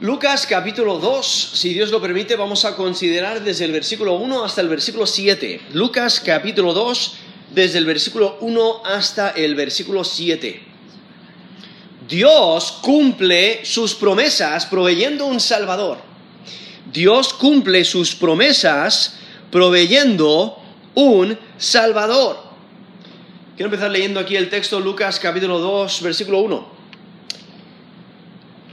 Lucas capítulo 2, si Dios lo permite, vamos a considerar desde el versículo 1 hasta el versículo 7. Lucas capítulo 2, desde el versículo 1 hasta el versículo 7. Dios cumple sus promesas proveyendo un Salvador. Dios cumple sus promesas proveyendo un Salvador. Quiero empezar leyendo aquí el texto Lucas capítulo 2, versículo 1.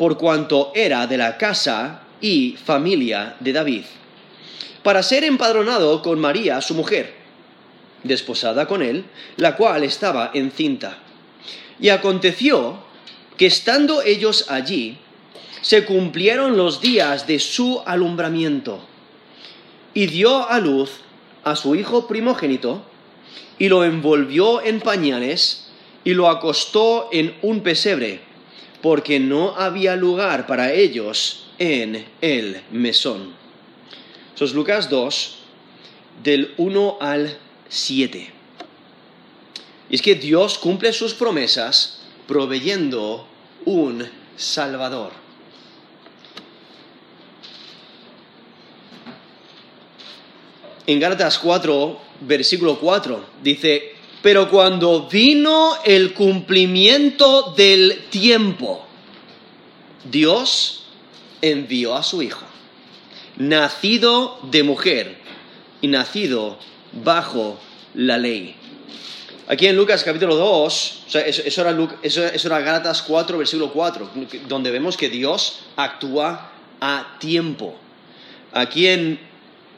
por cuanto era de la casa y familia de David, para ser empadronado con María, su mujer, desposada con él, la cual estaba encinta. Y aconteció que estando ellos allí, se cumplieron los días de su alumbramiento, y dio a luz a su hijo primogénito, y lo envolvió en pañales, y lo acostó en un pesebre porque no había lugar para ellos en el mesón. Eso es Lucas 2, del 1 al 7. Y es que Dios cumple sus promesas proveyendo un Salvador. En Gálatas 4, versículo 4, dice, pero cuando vino el cumplimiento del tiempo, Dios envió a su Hijo, nacido de mujer y nacido bajo la ley. Aquí en Lucas capítulo 2, eso, era, eso era Gálatas 4, versículo 4, donde vemos que Dios actúa a tiempo. Aquí en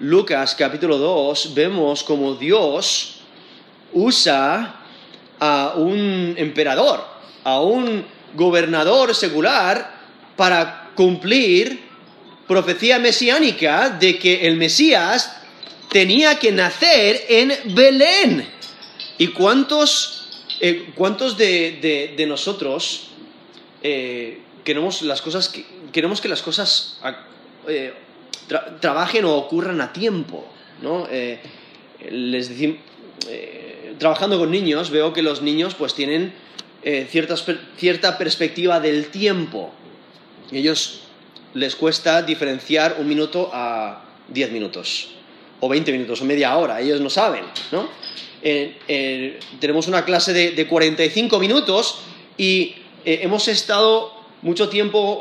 Lucas capítulo 2 vemos como Dios usa a un emperador, a un gobernador secular para cumplir profecía mesiánica de que el Mesías tenía que nacer en Belén. ¿Y cuántos, eh, cuántos de, nosotros eh, queremos, las cosas, queremos que las cosas eh, trabajen o ocurran a tiempo? ¿no? les decimos trabajando con niños veo que los niños pues tienen eh, cierta perspectiva del tiempo. Ellos les cuesta diferenciar un minuto a diez minutos, o veinte minutos, o media hora, ellos no saben, ¿no? Eh, eh, tenemos una clase de, de 45 minutos y hemos estado mucho tiempo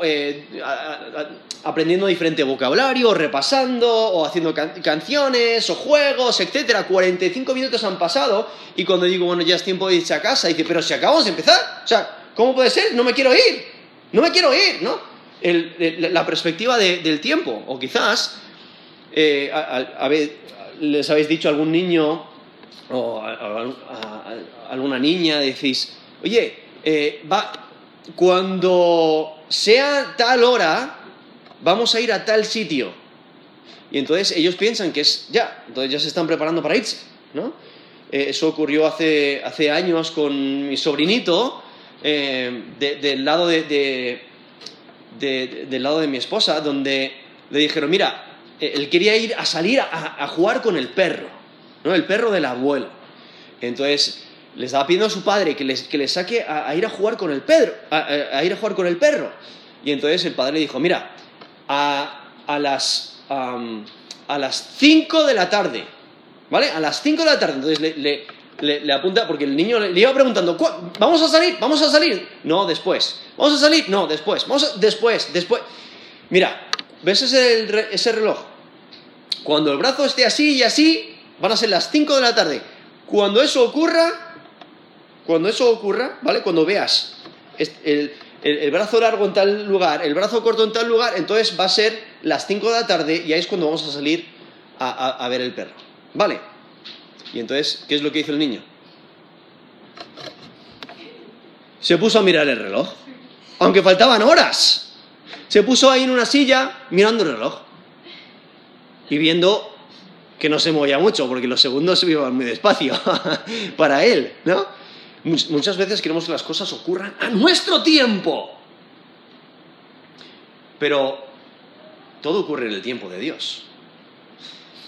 aprendiendo diferente vocabulario, repasando, o haciendo canciones, o juegos, etcétera. 45 minutos han pasado, y cuando digo, bueno, ya es tiempo de irse a casa, dice, pero si acabamos de empezar, o sea, ¿cómo puede ser? No me quiero ir, no me quiero ir, ¿no? la perspectiva del tiempo, o quizás, eh, les habéis dicho a algún niño, o a, alguna niña, decís, oye, eh, va, cuando sea tal hora, vamos a ir a tal sitio. Y entonces ellos piensan que es ya, entonces ya se están preparando para irse, ¿no? Eh, eso ocurrió hace, hace, años con mi sobrinito, eh, del, lado de, del lado de mi esposa, donde le dijeron, mira, eh, él quería ir a salir a, jugar con el perro, ¿no? El perro del abuelo. Entonces le estaba pidiendo a su padre que le, que saque a, ir a jugar con el perro, a, ir a jugar con el perro. Y entonces el padre le dijo, mira, a, las, a las 5 de la tarde. ¿Vale? A las 5 de la tarde. Entonces le, le, apunta, porque el niño le, iba preguntando, ¿vamos a salir? ¿Vamos a salir? No, después. ¿Vamos a salir? No, después. Vamos después, después. Mira, ¿ves ese, ese reloj? Cuando el brazo esté así y así, van a ser las 5 de la tarde. Cuando eso ocurra, cuando eso ocurra, ¿vale? Cuando veas el, el, brazo largo en tal lugar, el brazo corto en tal lugar, entonces va a ser las 5 de la tarde y ahí es cuando vamos a salir a, ver el perro. ¿Vale? Y entonces, ¿qué es lo que hizo el niño? Se puso a mirar el reloj, aunque faltaban horas. Se puso ahí en una silla mirando el reloj y viendo que no se movía mucho, porque los segundos se iban muy despacio para él, ¿no? Muchas veces queremos que las cosas ocurran a nuestro tiempo. Pero todo ocurre en el tiempo de Dios.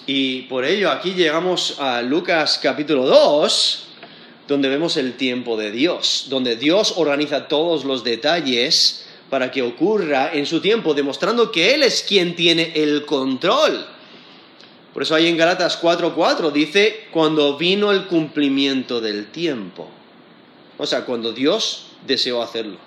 Y por ello aquí llegamos a Lucas capítulo 2, donde vemos el tiempo de Dios, donde Dios organiza todos los detalles para que ocurra en su tiempo, demostrando que Él es quien tiene el control. Por eso ahí en Galatas 4:4 dice, cuando vino el cumplimiento del tiempo. O sea, cuando Dios deseó hacerlo.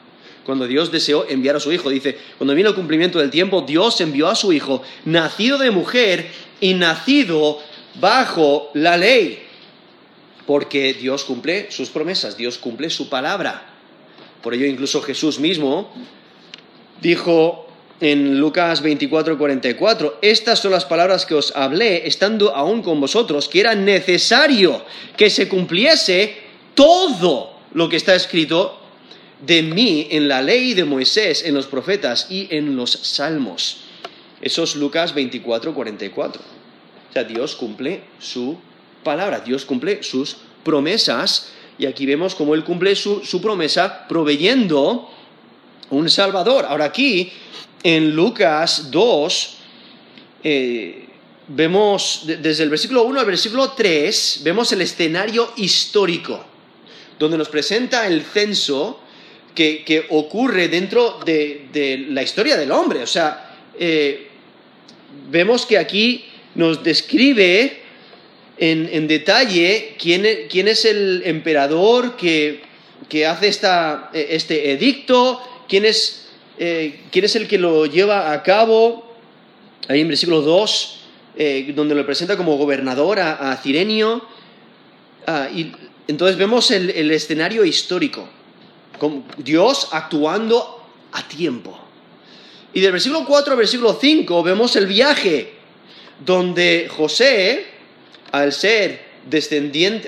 Cuando Dios deseó enviar a su Hijo. Dice, cuando vino el cumplimiento del tiempo, Dios envió a su Hijo, nacido de mujer y nacido bajo la ley. Porque Dios cumple sus promesas, Dios cumple su palabra. Por ello incluso Jesús mismo dijo, en Lucas 24, 44, estas son las palabras que os hablé estando aún con vosotros, que era necesario que se cumpliese todo lo que está escrito de mí en la ley de Moisés, en los profetas y en los salmos. Eso es Lucas 24, 44. O sea, Dios cumple su palabra, Dios cumple sus promesas, y aquí vemos cómo Él cumple su, su promesa proveyendo un Salvador. Ahora aquí en Lucas 2, eh, vemos desde el versículo 1 al versículo 3, vemos el escenario histórico, donde nos presenta el censo que, ocurre dentro de, la historia del hombre. O sea, eh, vemos que aquí nos describe en, detalle quién, es el emperador que, hace este edicto, quién es eh, quién es el que lo lleva a cabo. Ahí en versículo 2, eh, donde lo presenta como gobernador a, Cirenio. Ah, entonces vemos el, escenario histórico, con Dios actuando a tiempo. Y del versículo 4 al versículo 5 vemos el viaje, donde José, al ser descendiente,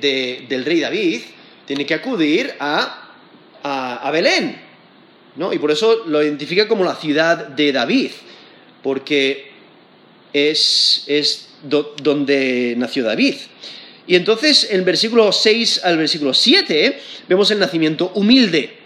eh, del rey David, tiene que acudir a, a Belén y por eso lo identifica como la ciudad de David, porque es, donde nació David. Y entonces en el versículo 6 al versículo 7 vemos el nacimiento humilde.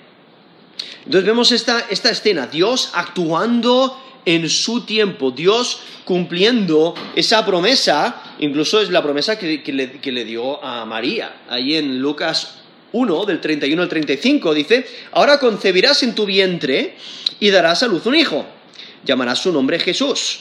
Entonces vemos esta, escena, Dios actuando en su tiempo, Dios cumpliendo esa promesa, incluso es la promesa que, le, que le dio a María, ahí en Lucas 1, del 31 al 35, dice, ahora concebirás en tu vientre y darás a luz un hijo. Llamarás su nombre Jesús.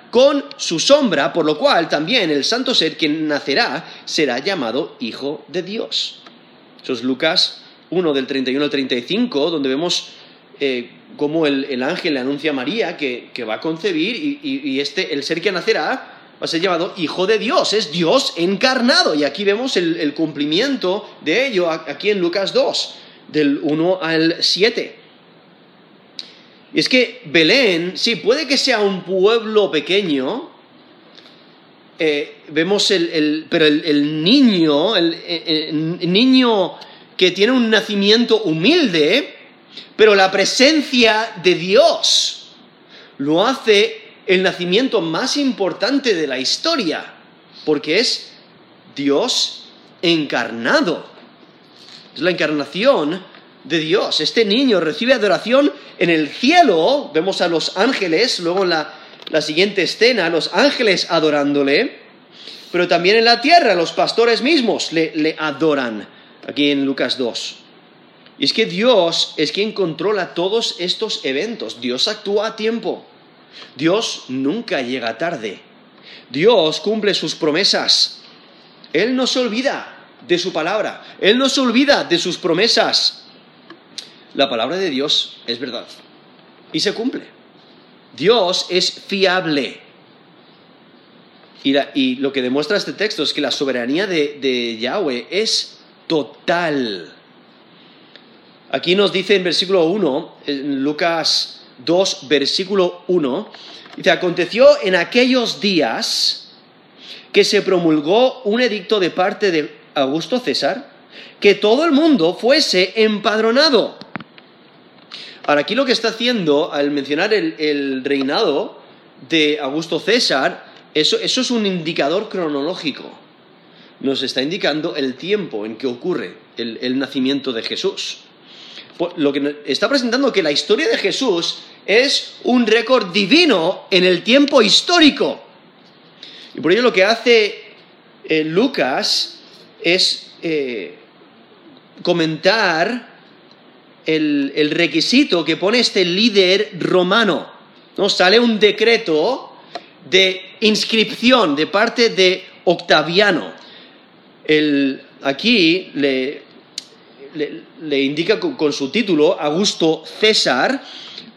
con su sombra, por lo cual también el santo ser que nacerá será llamado Hijo de Dios. Eso es Lucas 1 del 31 al 35, donde vemos eh, cómo el, ángel le anuncia a María que, va a concebir y, este, el ser que nacerá va a ser llamado Hijo de Dios, es Dios encarnado. Y aquí vemos el, el cumplimiento de ello, aquí en Lucas 2 del 1 al 7. Y es que Belén, sí, puede que sea un pueblo pequeño, eh, vemos el, pero el, niño, el, niño que tiene un nacimiento humilde, pero la presencia de Dios lo hace el nacimiento más importante de la historia, porque es Dios encarnado. Es la encarnación de Dios. Este niño recibe adoración en el cielo. Vemos a los ángeles, luego en la, siguiente escena, los ángeles adorándole. Pero también en la tierra, los pastores mismos le, le adoran. Aquí en Lucas 2. Y es que Dios es quien controla todos estos eventos. Dios actúa a tiempo. Dios nunca llega tarde. Dios cumple sus promesas. Él no se olvida de su palabra. Él no se olvida de sus promesas. La palabra de Dios es verdad y se cumple. Dios es fiable. Y, lo que demuestra este texto es que la soberanía de, de Yahweh es total. Aquí nos dice en versículo 1, en Lucas 2, versículo 1, dice, aconteció en aquellos días que se promulgó un edicto de parte de Augusto César, que todo el mundo fuese empadronado. Ahora, aquí lo que está haciendo al mencionar el, el reinado de Augusto César, eso, eso es un indicador cronológico. Nos está indicando el tiempo en que ocurre el, el nacimiento de Jesús. Por- Lo que está presentando que la historia de Jesús es un récord divino en el tiempo histórico. Y por ello lo que hace eh, Lucas es eh, comentar el, requisito que pone este líder romano. ¿no? Sale un decreto de inscripción de parte de Octaviano. El- aquí le, le- indica con, su título Augusto César,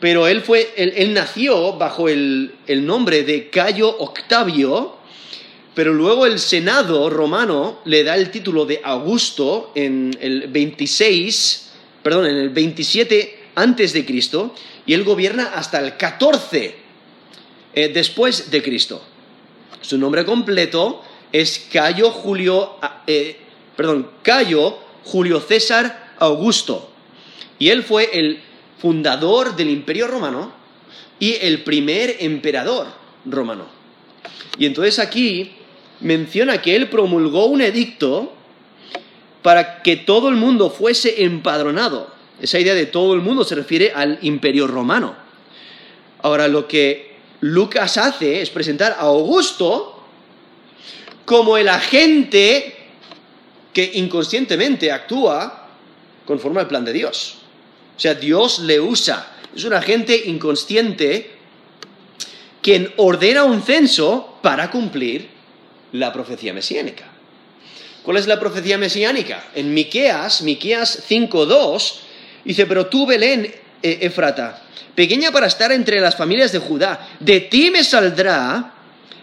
pero él, fue, él nació bajo el, el nombre de Cayo Octavio, pero luego el Senado romano le da el título de Augusto en el 26, perdón, en el 27 antes de Cristo, y él gobierna hasta el 14 eh, después de Cristo. Su nombre completo es Cayo Julio, eh, perdón, Cayo Julio César Augusto. Y él fue el fundador del Imperio Romano y el primer emperador romano. Y entonces aquí menciona que él promulgó un edicto para que todo el mundo fuese empadronado. Esa idea de todo el mundo se refiere al Imperio Romano. Ahora, lo que Lucas hace es presentar a Augusto como el agente que inconscientemente actúa conforme al plan de Dios. O sea, Dios le usa. Es un agente inconsciente quien ordena un censo para cumplir la profecía mesiánica. ¿Cuál es la profecía mesiánica? En Miqueas, Miqueas 5.2, dice, pero tú, Belén, eh, Efrata, pequeña para estar entre las familias de Judá, de ti me saldrá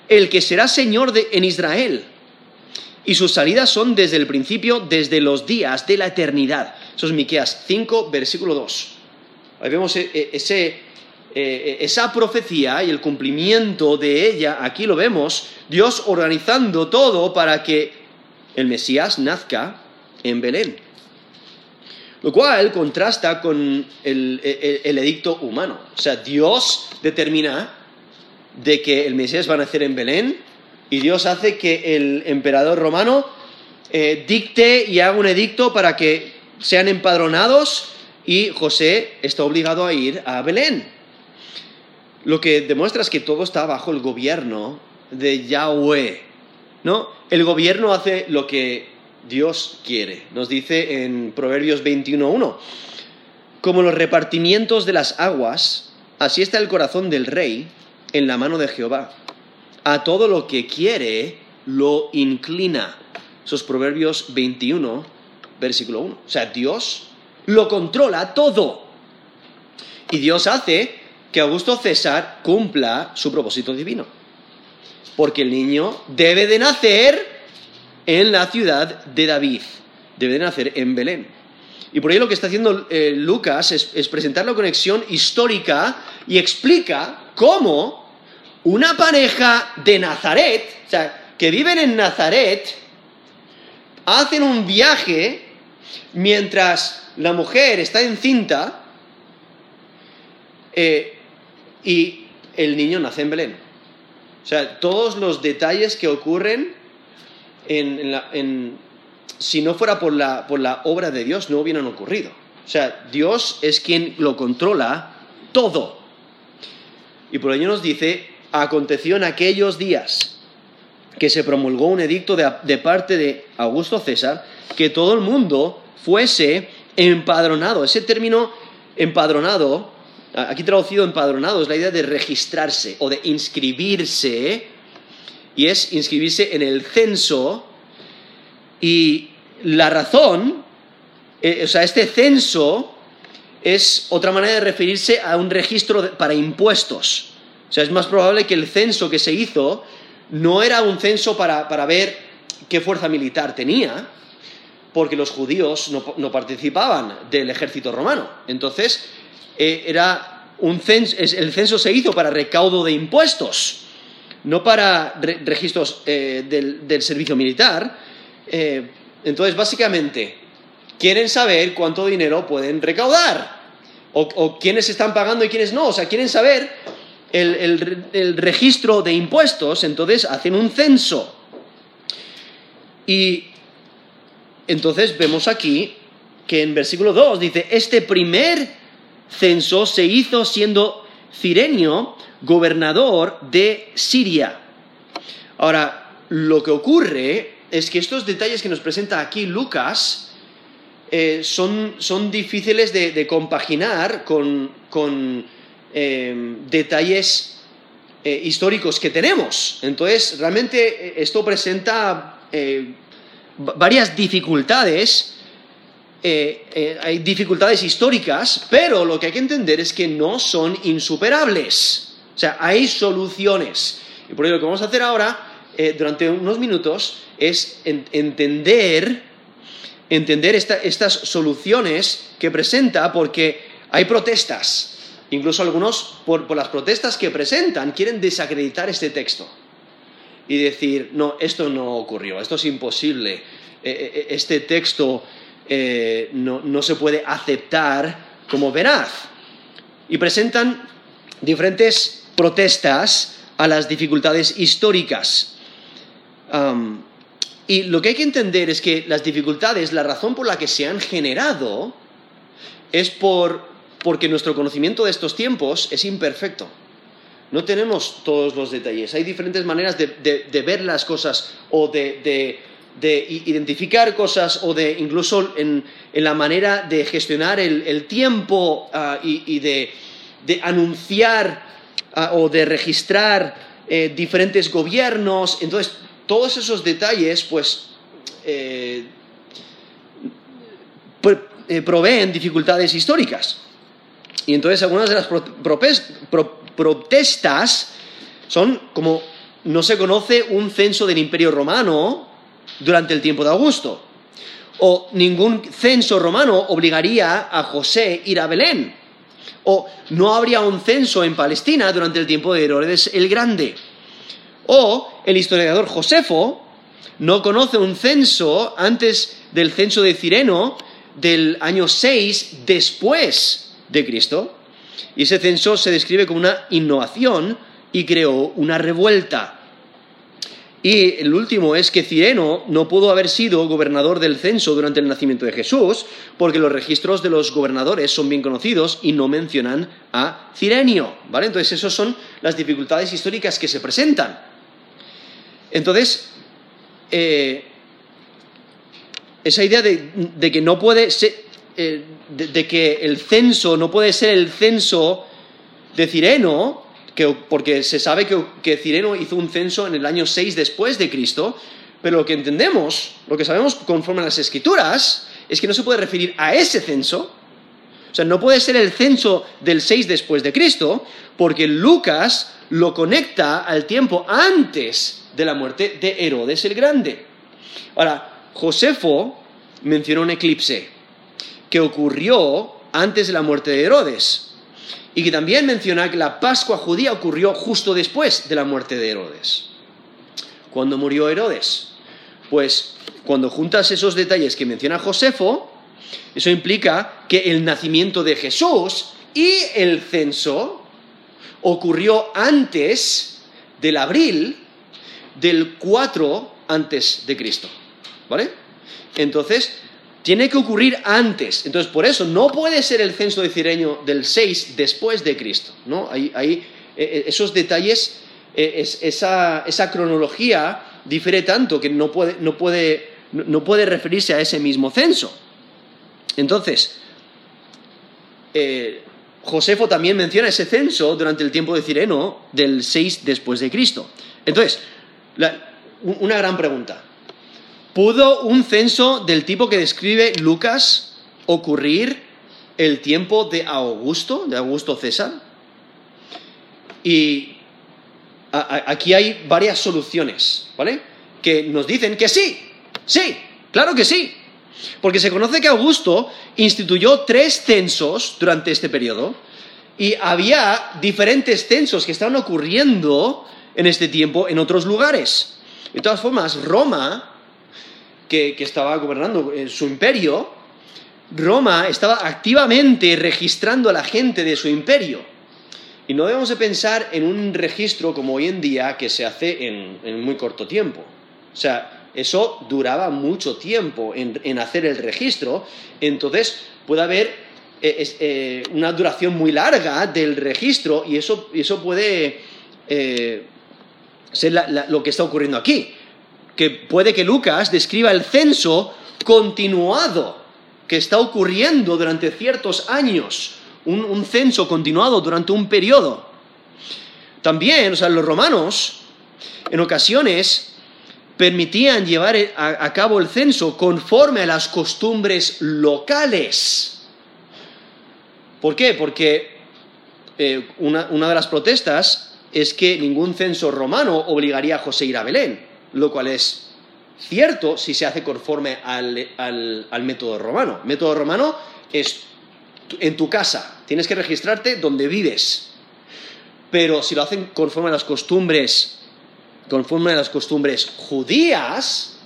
el que será Señor de- en Israel. Y sus salidas son desde el principio, desde los días de la eternidad. Eso es Miqueas 5, versículo 2. Ahí vemos ese, eh, esa profecía y el cumplimiento de ella, aquí lo vemos, Dios organizando todo para que el Mesías nazca en Belén. Lo cual contrasta con el, el- edicto humano. O sea, Dios determina de que el Mesías va a nacer en Belén y Dios hace que el emperador romano eh, dicte y haga un edicto para que sean empadronados y José está obligado a ir a Belén. Lo que demuestra es que todo está bajo el gobierno de Yahweh. ¿No? El gobierno hace lo que Dios quiere. Nos dice en Proverbios 21.1, como los repartimientos de las aguas, así está el corazón del rey en la mano de Jehová. A todo lo que quiere lo inclina. Esos Proverbios 21, versículo 1. O sea, Dios lo controla todo. Y Dios hace que Augusto César cumpla su propósito divino. Porque el niño debe de nacer en la ciudad de David. Debe de nacer en Belén. Y por ello lo que está haciendo eh, Lucas es, es presentar la conexión histórica y explica cómo una pareja de Nazaret, o sea, que viven en Nazaret, hacen un viaje mientras la mujer está encinta eh, y el niño nace en Belén. O sea, todos los detalles que ocurren en, si no fuera por la, por la obra de Dios, no hubieran ocurrido. O sea, Dios es quien lo controla todo. Y por ello nos dice, aconteció en aquellos días que se promulgó un edicto de, de parte de Augusto César, que todo el mundo fuese empadronado. Ese término empadronado, aquí traducido empadronado, es la idea de registrarse o de inscribirse, y es inscribirse en el censo, y la razón, eh, o sea, este censo es otra manera de referirse a un registro para impuestos. O sea, es más probable que el censo que se hizo no era un censo para, ver qué fuerza militar tenía, porque los judíos no, participaban del ejército romano. Entonces, eh, era un censo, el censo se hizo para recaudo de impuestos, no para registros eh, del, servicio militar. Eh, entonces, básicamente, quieren saber cuánto dinero pueden recaudar, o, quiénes están pagando y quiénes no. O sea, quieren saber el, registro de impuestos, entonces hacen un censo. Y entonces vemos aquí que en versículo 2 dice, este primer censo se hizo siendo Cirenio gobernador de Siria. Ahora, lo que ocurre es que estos detalles que nos presenta aquí Lucas eh, son, difíciles de, compaginar con, eh, detalles eh, históricos que tenemos. Entonces, realmente esto presenta varias dificultades. Hay dificultades históricas, pero lo que hay que entender es que no son insuperables. O sea, hay soluciones. Y por ello lo que vamos a hacer ahora, durante unos minutos, es entender, entender estas soluciones que presenta porque hay protestas. Incluso algunos, por, las protestas que presentan, quieren desacreditar este texto y decir, no, esto no ocurrió, esto es imposible, eh, eh, eh, no, no, se puede aceptar como veraz. Y presentan diferentes protestas a las dificultades históricas. Y lo que hay que entender es que las dificultades, la razón por la que se han generado, es por, porque nuestro conocimiento de estos tiempos es imperfecto. No tenemos todos los detalles. Hay diferentes maneras de, ver las cosas o de, identificar cosas o de incluso en, la manera de gestionar el, tiempo ah, y, de, anunciar ah, o de registrar eh, diferentes gobiernos. Entonces, todos esos detalles, pues, eh, eh, proveen dificultades históricas. Y entonces algunas de las protestas son como no se conoce un censo del Imperio Romano durante el tiempo de Augusto. O ningún censo romano obligaría a José ir a Belén. O no habría un censo en Palestina durante el tiempo de Herodes el Grande. O el historiador Josefo no conoce un censo antes del censo de Cireno del año 6 después de Cristo. Y ese censo se describe como una innovación y creó una revuelta. Y el último es que Cireno no pudo haber sido gobernador del censo durante el nacimiento de Jesús, porque los registros de los gobernadores son bien conocidos y no mencionan a Cirenio. ¿vale? Entonces, esas son las dificultades históricas que se presentan. Entonces, eh, esa idea de, que no puede ser, eh, de, que el censo no puede ser el censo de Cireno, porque se sabe que, que, Cireno hizo un censo en el año 6 después de Cristo, pero lo que entendemos, lo que sabemos conforme a las escrituras, es que no se puede referir a ese censo, o sea, no puede ser el censo del 6 después de Cristo, porque Lucas lo conecta al tiempo antes de la muerte de Herodes el Grande. Ahora, Josefo menciona un eclipse que ocurrió antes de la muerte de Herodes y que también menciona que la Pascua judía ocurrió justo después de la muerte de Herodes. ¿Cuándo murió Herodes? Pues cuando juntas esos detalles que menciona Josefo, eso implica que el nacimiento de Jesús y el censo ocurrió antes del abril del 4 antes de Cristo. ¿Vale? Entonces, tiene que ocurrir antes. Entonces, por eso no puede ser el censo de Cireño del 6 después de Cristo. ¿no? Hay, eh, eh, esos detalles, eh, esa, cronología difiere tanto que no puede, no, puede, no puede referirse a ese mismo censo. Entonces, Josefo también menciona ese censo durante el tiempo de Cireno del 6 después de Cristo. Entonces, una gran pregunta. ¿Pudo un censo del tipo que describe Lucas ocurrir el tiempo de Augusto, de Augusto César? Y aquí hay varias soluciones, ¿vale? Que nos dicen que sí, sí, claro que sí. Porque se conoce que Augusto instituyó tres censos durante este periodo y había diferentes censos que estaban ocurriendo en este tiempo en otros lugares. De todas formas, Roma, que, estaba gobernando su imperio, Roma estaba activamente registrando a la gente de su imperio. Y no debemos de pensar en un registro como hoy en día que se hace en, muy corto tiempo. O sea, eso duraba mucho tiempo en, hacer el registro, entonces puede haber eh, eh, una duración muy larga del registro y eso, puede eh, ser lo que está ocurriendo aquí. Que puede que Lucas describa el censo continuado que está ocurriendo durante ciertos años, un, censo continuado durante un periodo. También, o sea, los romanos en ocasiones permitían llevar a, cabo el censo conforme a las costumbres locales. ¿Por qué? Porque eh, una, de las protestas es que ningún censo romano obligaría a José a ir a Belén, lo cual es cierto si se hace conforme al, método romano. El método romano es en tu casa, tienes que registrarte donde vives. Pero si lo hacen conforme a las costumbres, conforme a las costumbres judías,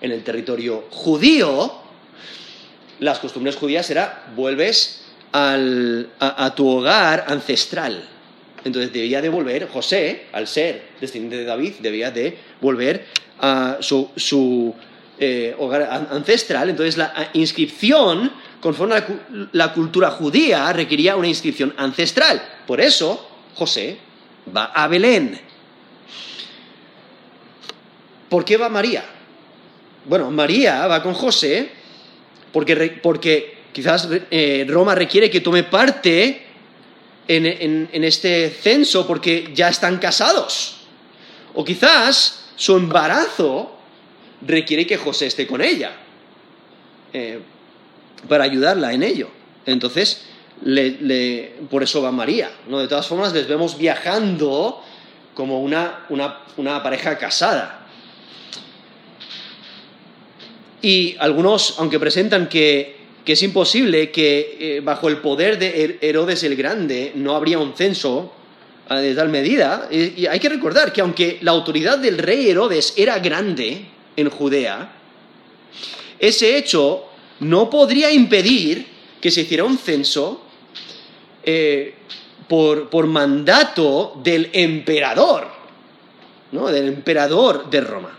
en el territorio judío, las costumbres judías era vuelves a, tu hogar ancestral. Entonces debía de volver, José, al ser descendiente de David, debía de volver a su, eh, hogar ancestral. Entonces la inscripción, conforme a la, cultura judía, requería una inscripción ancestral. Por eso José va a Belén. ¿Por qué va María? Bueno, María va con José porque, porque quizás eh, Roma requiere que tome parte en, este censo porque ya están casados. O quizás su embarazo requiere que José esté con ella eh, para ayudarla en ello. Entonces, por eso va María. ¿no? De todas formas, les vemos viajando como una, pareja casada. Y algunos, aunque presentan que, es imposible que eh, bajo el poder de Herodes el Grande no habría un censo, de tal medida. Y hay que recordar que aunque la autoridad del rey Herodes era grande en Judea, ese hecho no podría impedir que se hiciera un censo eh, por, mandato del emperador, ¿no? del emperador de Roma.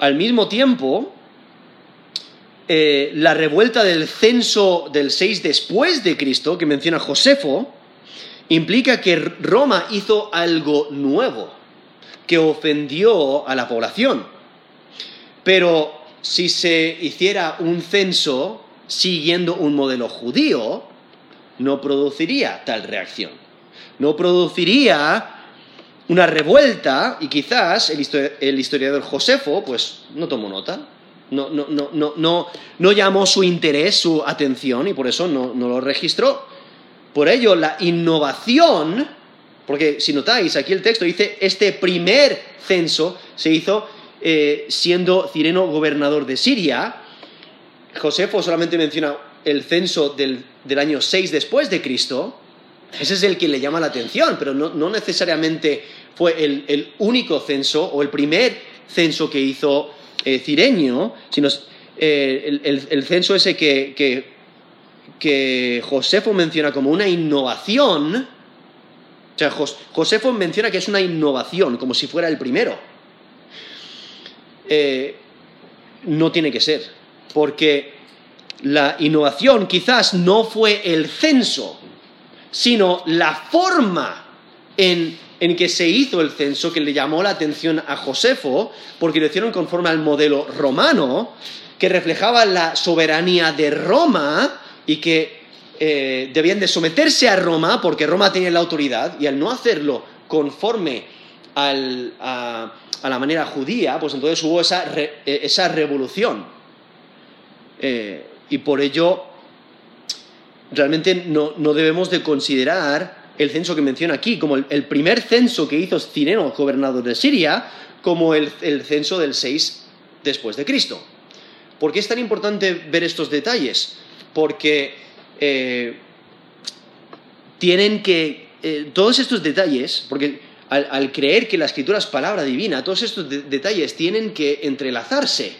Al mismo tiempo, eh, la revuelta del censo del 6 después de Cristo, que menciona Josefo, implica que Roma hizo algo nuevo, que ofendió a la población. Pero si se hiciera un censo siguiendo un modelo judío, no produciría tal reacción. No produciría una revuelta y quizás el, historiador Josefo pues no tomó nota, no, no, llamó su interés, su atención y por eso no lo registró. Por ello, la innovación, porque si notáis, aquí el texto dice, este primer censo se hizo eh, siendo Cireno gobernador de Siria. Josefo solamente menciona el censo del, año 6 después de Cristo. Ese es el que le llama la atención, pero no, necesariamente fue el, único censo o el primer censo que hizo eh, Cireño, sino eh, el, censo ese que que Josefo menciona como una innovación, o sea, Josefo menciona que es una innovación, como si fuera el primero. Eh, no tiene que ser, porque la innovación quizás no fue el censo, sino la forma en, en, que se hizo el censo que le llamó la atención a Josefo, porque lo hicieron conforme al modelo romano, que reflejaba la soberanía de Roma y que eh, debían de someterse a Roma porque Roma tenía la autoridad y al no hacerlo conforme a, la manera judía, pues entonces hubo esa, eh, revolución. Eh, y por ello realmente no, debemos de considerar el censo que menciona aquí, como el, primer censo que hizo Cireno, gobernador de Siria, como el, censo del 6 después de Cristo. ¿Por qué es tan importante ver estos detalles? Porque eh, tienen que, eh, todos estos detalles, porque al, creer que la escritura es palabra divina, todos estos detalles tienen que entrelazarse.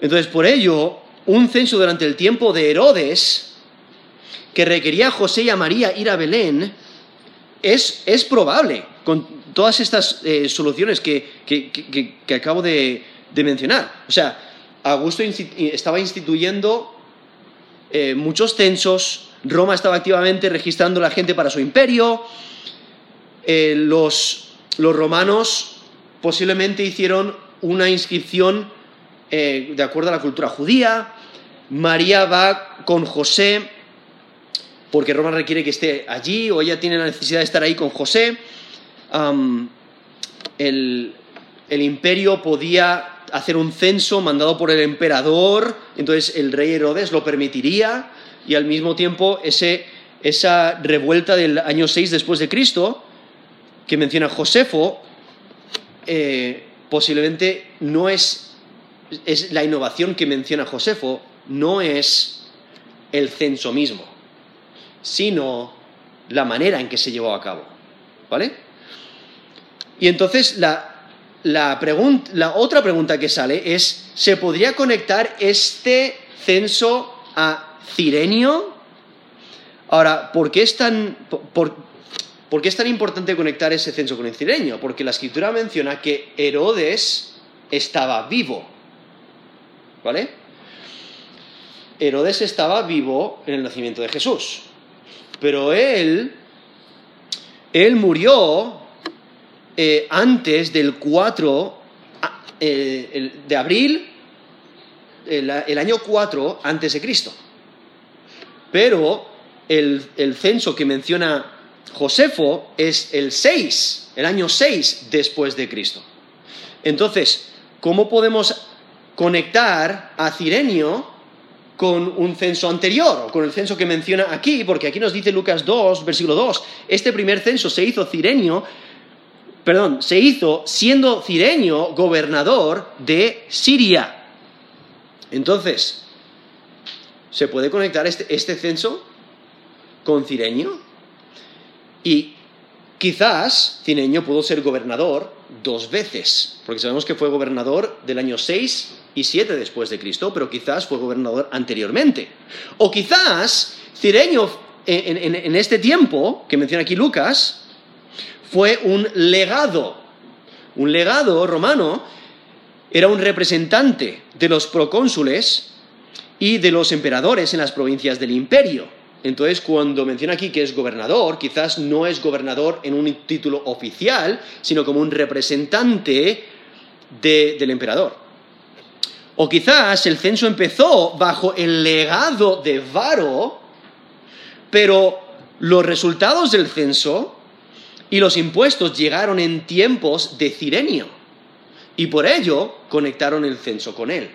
Entonces, por ello, un censo durante el tiempo de Herodes, que requería a José y a María ir a Belén, es, probable, con todas estas eh, soluciones que, acabo de, mencionar. O sea, Augusto estaba instituyendo eh, muchos censos, Roma estaba activamente registrando la gente para su imperio, eh, los, romanos posiblemente hicieron una inscripción de acuerdo a la cultura judía, María va con José porque Roma requiere que esté allí o ella tiene la necesidad de estar ahí con José. el, imperio podía hacer un censo mandado por el emperador, entonces el rey Herodes lo permitiría y al mismo tiempo esa revuelta del año 6 después de Cristo que menciona Josefo eh, posiblemente no es, es la innovación que menciona Josefo, no es el censo mismo, sino la manera en que se llevó a cabo. ¿Vale? Y entonces la, la, otra pregunta que sale es, ¿se podría conectar este censo a Cirenio? Ahora, ¿por qué es tan, por qué es tan importante conectar ese censo con el Cirenio? Porque la escritura menciona que Herodes estaba vivo. ¿Vale? Herodes estaba vivo en el nacimiento de Jesús, pero él, él murió eh, antes del 4 eh, de abril, el, año 4 antes de Cristo. Pero el, el censo que menciona Josefo es el 6, el año 6 después de Cristo. Entonces, ¿cómo podemos conectar a Cirenio con un censo anterior, o con el censo que menciona aquí, porque aquí nos dice Lucas 2, versículo 2, este primer censo se hizo cirenio, perdón, se hizo siendo cirenio gobernador de Siria. Entonces, ¿se puede conectar este, este censo con cirenio? Y quizás cirenio pudo ser gobernador dos veces, porque sabemos que fue gobernador del año 6 y 7 después de Cristo, pero quizás fue gobernador anteriormente. O quizás Cireño en, este tiempo, que menciona aquí Lucas, fue un legado. Un legado romano era un representante de los procónsules y de los emperadores en las provincias del imperio. Entonces, cuando menciona aquí que es gobernador, quizás no es gobernador en un título oficial, sino como un representante del emperador. O quizás el censo empezó bajo el legado de Varo, pero los resultados del censo y los impuestos llegaron en tiempos de Cirenio. Y por ello conectaron el censo con él.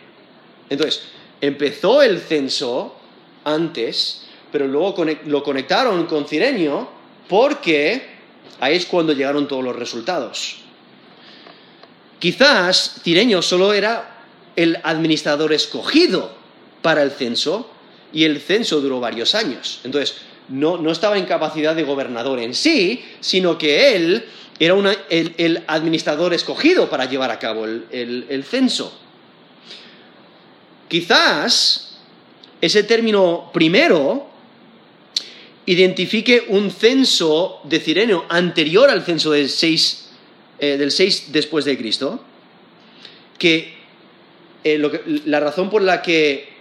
Entonces, empezó el censo antes, pero luego lo conectaron con Cirenio porque ahí es cuando llegaron todos los resultados. Quizás Cirenio solo era el administrador escogido para el censo y el censo duró varios años. Entonces, no, estaba en capacidad de gobernador en sí, sino que él era el, administrador escogido para llevar a cabo el, censo. Quizás ese término primero identifique un censo de Cirenio anterior al censo del 6, eh, del 6 después de Cristo, que eh, la razón por la que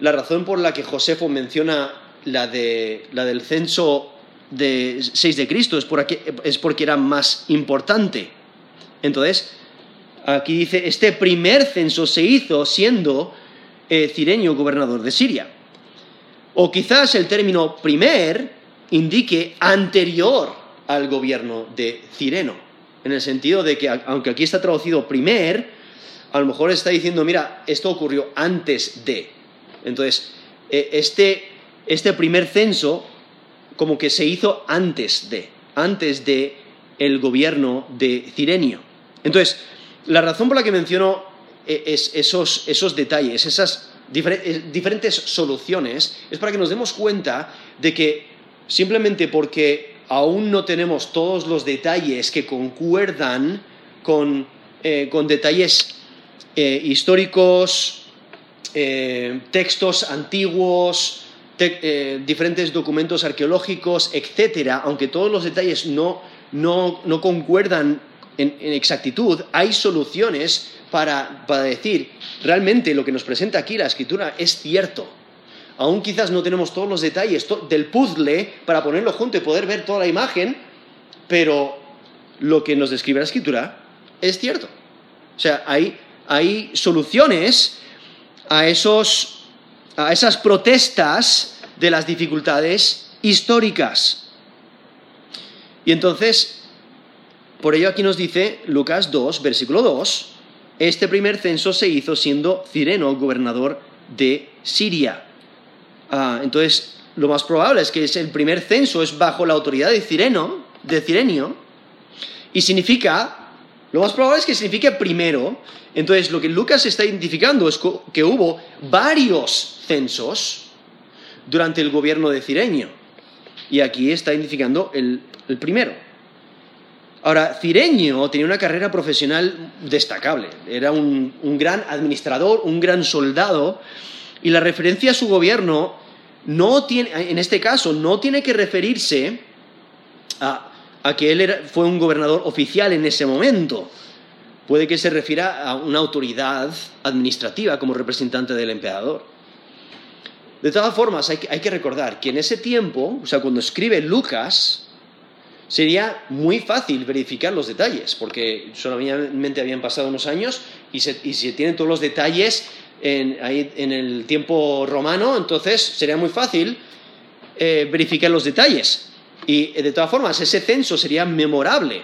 la razón por la que Josefo menciona la, de, la del censo de 6 de Cristo es, es porque era más importante. Entonces, aquí dice, este primer censo se hizo siendo eh, Cireño gobernador de Siria. O quizás el término primer indique anterior al gobierno de Cireno, en el sentido de que, aunque aquí está traducido primer, a lo mejor está diciendo, mira, esto ocurrió antes de. Entonces, eh, este, este, primer censo como que se hizo antes de, antes de el gobierno de Cirenio. Entonces, la razón por la que menciono es esos, esos detalles, esas eh, diferentes soluciones, es para que nos demos cuenta de que simplemente porque aún no tenemos todos los detalles que concuerdan con, eh, detalles históricos, textos antiguos, diferentes documentos arqueológicos, etcétera, aunque todos los detalles no, concuerdan en, exactitud, hay soluciones para, decir, realmente lo que nos presenta aquí la escritura es cierto. Aún quizás no tenemos todos los detalles del puzzle para ponerlo junto y poder ver toda la imagen, pero lo que nos describe la escritura es cierto. O sea, hay, hay soluciones a, esos, a esas protestas de las dificultades históricas. Y entonces, por ello aquí nos dice Lucas 2, versículo 2, este primer censo se hizo siendo Cireno gobernador de Siria. Ah, entonces, lo más probable es que el primer censo es bajo la autoridad de Cireno, de Cirenio, y significa, lo más probable es que signifique primero. Entonces, lo que Lucas está identificando es que hubo varios censos durante el gobierno de Cirenio. Y aquí está identificando el primero. Ahora, Cireño tenía una carrera profesional destacable, era un, gran administrador, un gran soldado, y la referencia a su gobierno no tiene, en este caso, no tiene que referirse a, que él fue un gobernador oficial en ese momento. Puede que se refiera a una autoridad administrativa como representante del emperador. De todas formas, hay que recordar que en ese tiempo, o sea, cuando escribe Lucas, sería muy fácil verificar los detalles, porque solamente habían pasado unos años y se, tienen todos los detalles en, el tiempo romano, entonces sería muy fácil eh, verificar los detalles. Y de todas formas, ese censo sería memorable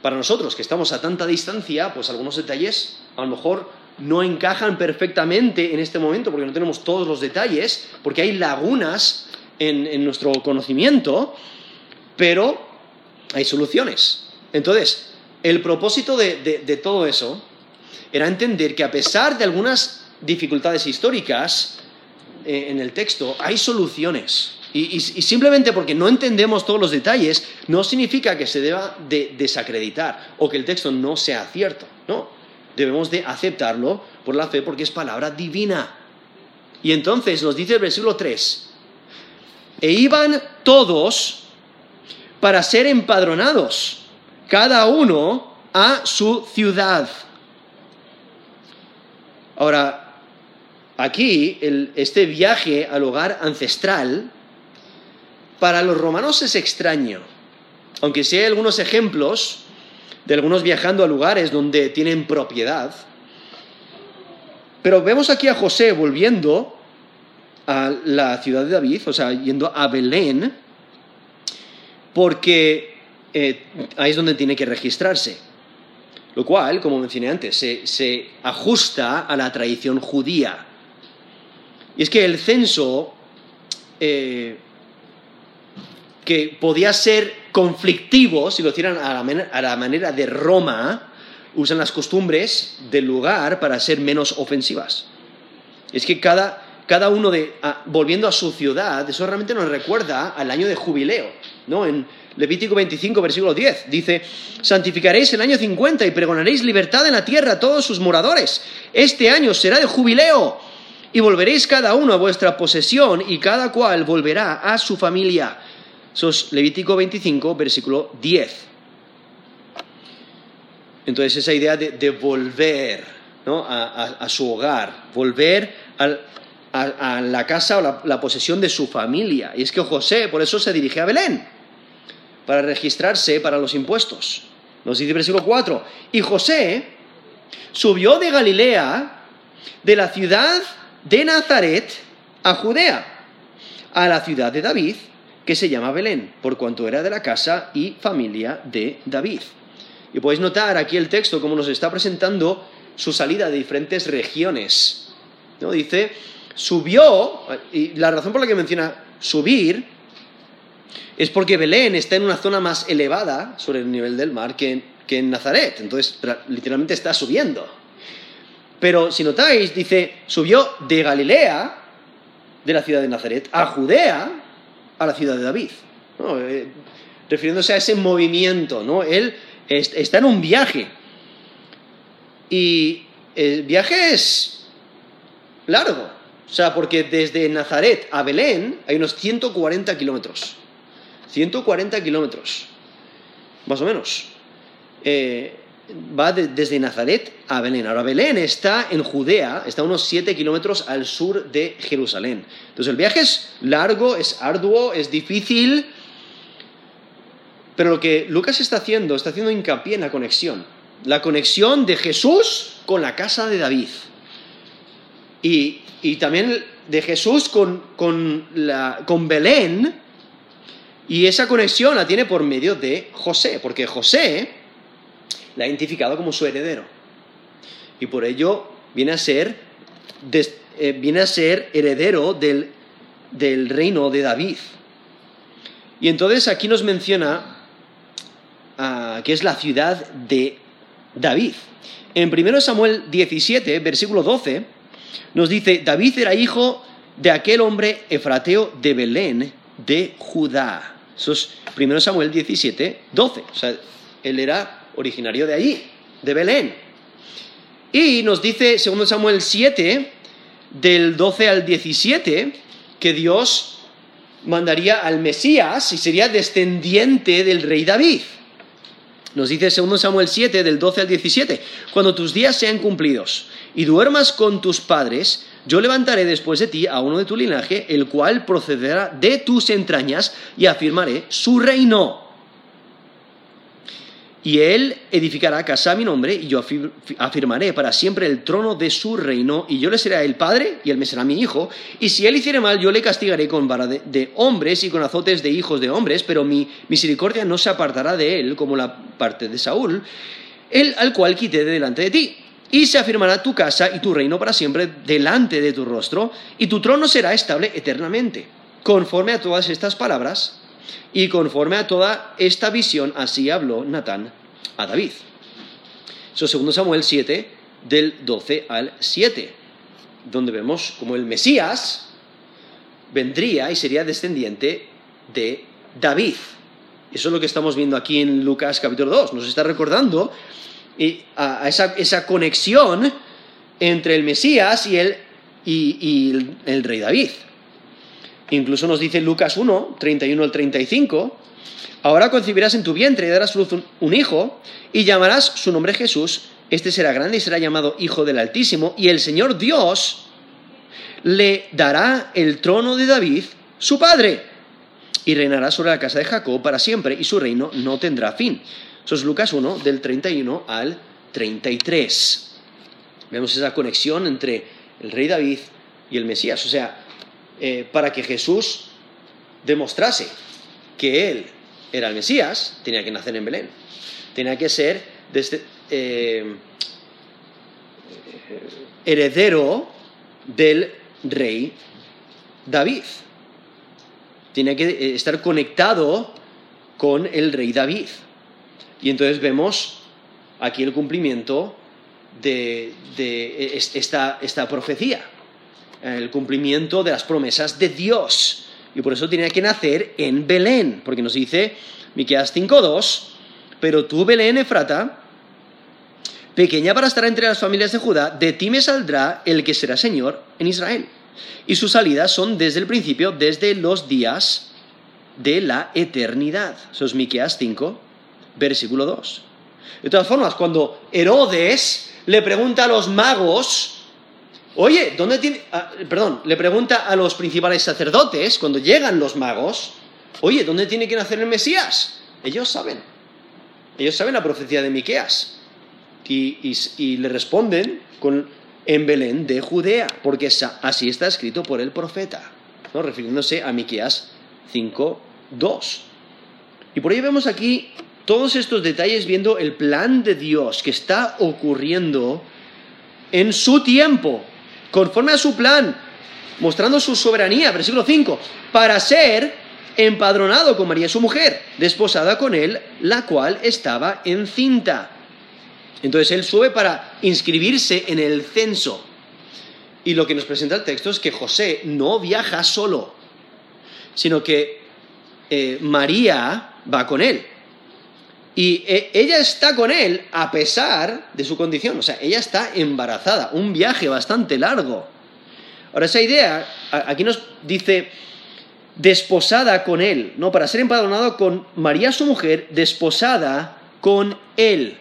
para nosotros, que estamos a tanta distancia, pues algunos detalles a lo mejor no encajan perfectamente en este momento porque no tenemos todos los detalles, porque hay lagunas en nuestro conocimiento, pero hay soluciones. Entonces, el propósito de, todo eso era entender que a pesar de algunas dificultades históricas eh, en el texto, hay soluciones. Y, simplemente porque no entendemos todos los detalles, no significa que se deba de desacreditar o que el texto no sea cierto. No, debemos de aceptarlo por la fe porque es palabra divina. Y entonces nos dice el versículo 3, e iban todos para ser empadronados, cada uno a su ciudad. Ahora, aquí este viaje al hogar ancestral, para los romanos es extraño, aunque sí hay algunos ejemplos de algunos viajando a lugares donde tienen propiedad. Pero vemos aquí a José volviendo a la ciudad de David, o sea, yendo a Belén, porque eh, ahí es donde tiene que registrarse. Lo cual, como mencioné antes, se, ajusta a la tradición judía. Y es que el censo, eh, que podía ser conflictivo si lo hicieran a la, manera de Roma, usan las costumbres del lugar para ser menos ofensivas. Es que cada, uno de, volviendo a su ciudad, eso realmente nos recuerda al año de jubileo ¿no? En Levítico 25, versículo 10, dice, santificaréis el año 50 y pregonaréis libertad en la tierra a todos sus moradores. Este año será de jubileo y volveréis cada uno a vuestra posesión y cada cual volverá a su familia. Eso es Levítico 25, versículo 10. Entonces esa idea de, volver a, su hogar, volver a, la casa o la, la, posesión de su familia. Y es que José por eso se dirige a Belén para registrarse para los impuestos. Nos dice el versículo 4, y José subió de Galilea, de la ciudad de Nazaret, a Judea, a la ciudad de David, que se llama Belén, por cuanto era de la casa y familia de David. Y podéis notar aquí el texto como nos está presentando su salida de diferentes regiones. ¿no? Dice, subió, y la razón por la que menciona subir es porque Belén está en una zona más elevada sobre el nivel del mar que, que en Nazaret. Entonces, literalmente está subiendo. Pero si notáis, dice, subió de Galilea, de la ciudad de Nazaret, a Judea, a la ciudad de David. Eh, refiriéndose a ese movimiento, ¿no? Él está en un viaje. Y el viaje es largo. O sea, porque desde Nazaret a Belén hay unos 140 kilómetros. 140 kilómetros. Más o menos. Eh, va desde Nazaret a Belén. Ahora, Belén está en Judea, está a unos 7 kilómetros al sur de Jerusalén. Entonces, el viaje es largo, es arduo, es difícil. Pero lo que Lucas está haciendo, está haciendo hincapié en la conexión. La conexión de Jesús con la casa de David. Y, también de Jesús con, con Belén. Y esa conexión la tiene por medio de José, porque José la ha identificado como su heredero. Y por ello viene a ser, eh, viene a ser heredero del, del reino de David. Y entonces aquí nos menciona que es la ciudad de David. En 1 Samuel 17, versículo 12, nos dice, David era hijo de aquel hombre efrateo de Belén, de Judá. Eso es 1 Samuel 17, 12. O sea, él era originario de allí, de Belén. Y nos dice 2 Samuel 7, del 12 al 17, que Dios mandaría al Mesías y sería descendiente del rey David. Nos dice 2 Samuel 7, del 12 al 17, cuando tus días sean cumplidos y duermas con tus padres, yo levantaré después de ti a uno de tu linaje, el cual procederá de tus entrañas y afirmaré su reino y él edificará casa a mi nombre, y yo afirmaré para siempre el trono de su reino, y yo le seré el padre, y él me será mi hijo. Y si él hiciere mal, yo le castigaré con vara de, hombres y con azotes de hijos de hombres, pero mi misericordia no se apartará de él, como la parte de Saúl, el al cual quité de delante de ti. Y se afirmará tu casa y tu reino para siempre delante de tu rostro, y tu trono será estable eternamente. Conforme a todas estas palabras, y conforme a toda esta visión, así habló Natán a David. Eso es 2 Samuel 7, del 12 al 7, donde vemos como el Mesías vendría y sería descendiente de David. Eso es lo que estamos viendo aquí en Lucas capítulo 2. Nos está recordando a esa, conexión entre el Mesías y el, y el rey David. Incluso nos dice Lucas 1, 31 al 35, ahora concebirás en tu vientre y darás luz un hijo y llamarás su nombre Jesús, este será grande y será llamado Hijo del Altísimo, y el Señor Dios le dará el trono de David, su padre, y reinará sobre la casa de Jacob para siempre, y su reino no tendrá fin. Eso es Lucas 1, del 31 al 33. Vemos esa conexión entre el rey David y el Mesías. O sea, eh, para que Jesús demostrase que él era el Mesías, tenía que nacer en Belén. Tenía que ser desde, eh, heredero del rey David. Tenía que eh, estar conectado con el rey David. Y entonces vemos aquí el cumplimiento de, esta profecía el cumplimiento de las promesas de Dios. Y por eso tenía que nacer en Belén, porque nos dice Miqueas 5.2, pero tú, Belén Efrata, pequeña para estar entre las familias de Judá, de ti me saldrá el que será Señor en Israel. Y sus salidas son desde el principio, desde los días de la eternidad. Eso es Miqueas 5, versículo 2. De todas formas, cuando Herodes le pregunta a los magos, Oye, ¿dónde tiene.? Ah, perdón, le pregunta a los principales sacerdotes, cuando llegan los magos, oye, ¿dónde tiene que nacer el Mesías? Ellos saben. Ellos saben la profecía de Miqueas. Y, le responden con, en Belén de Judea, porque así está escrito por el profeta, ¿no? refiriéndose a Miqueas 5.2. Y por ahí vemos aquí todos estos detalles viendo el plan de Dios que está ocurriendo en su tiempo, conforme a su plan, mostrando su soberanía, versículo 5, para ser empadronado con María su mujer, desposada con él, la cual estaba encinta. Entonces él sube para inscribirse en el censo. Y lo que nos presenta el texto es que José no viaja solo, sino que eh, María va con él. Y eh, ella está con él a pesar de su condición, o sea, ella está embarazada, un viaje bastante largo. Ahora, esa idea, aquí nos dice desposada con él, ¿no? Para ser empadronado con María su mujer, desposada con él.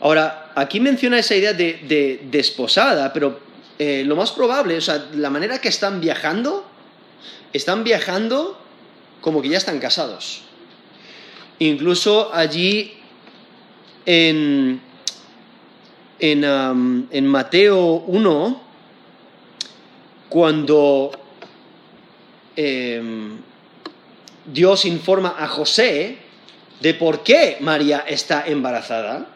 Ahora, aquí menciona esa idea de, desposada, pero eh, lo más probable, o sea, la manera que están viajando, están viajando como que ya están casados. Incluso allí en, en, Mateo 1, cuando em, Dios informa a José de por qué María está embarazada,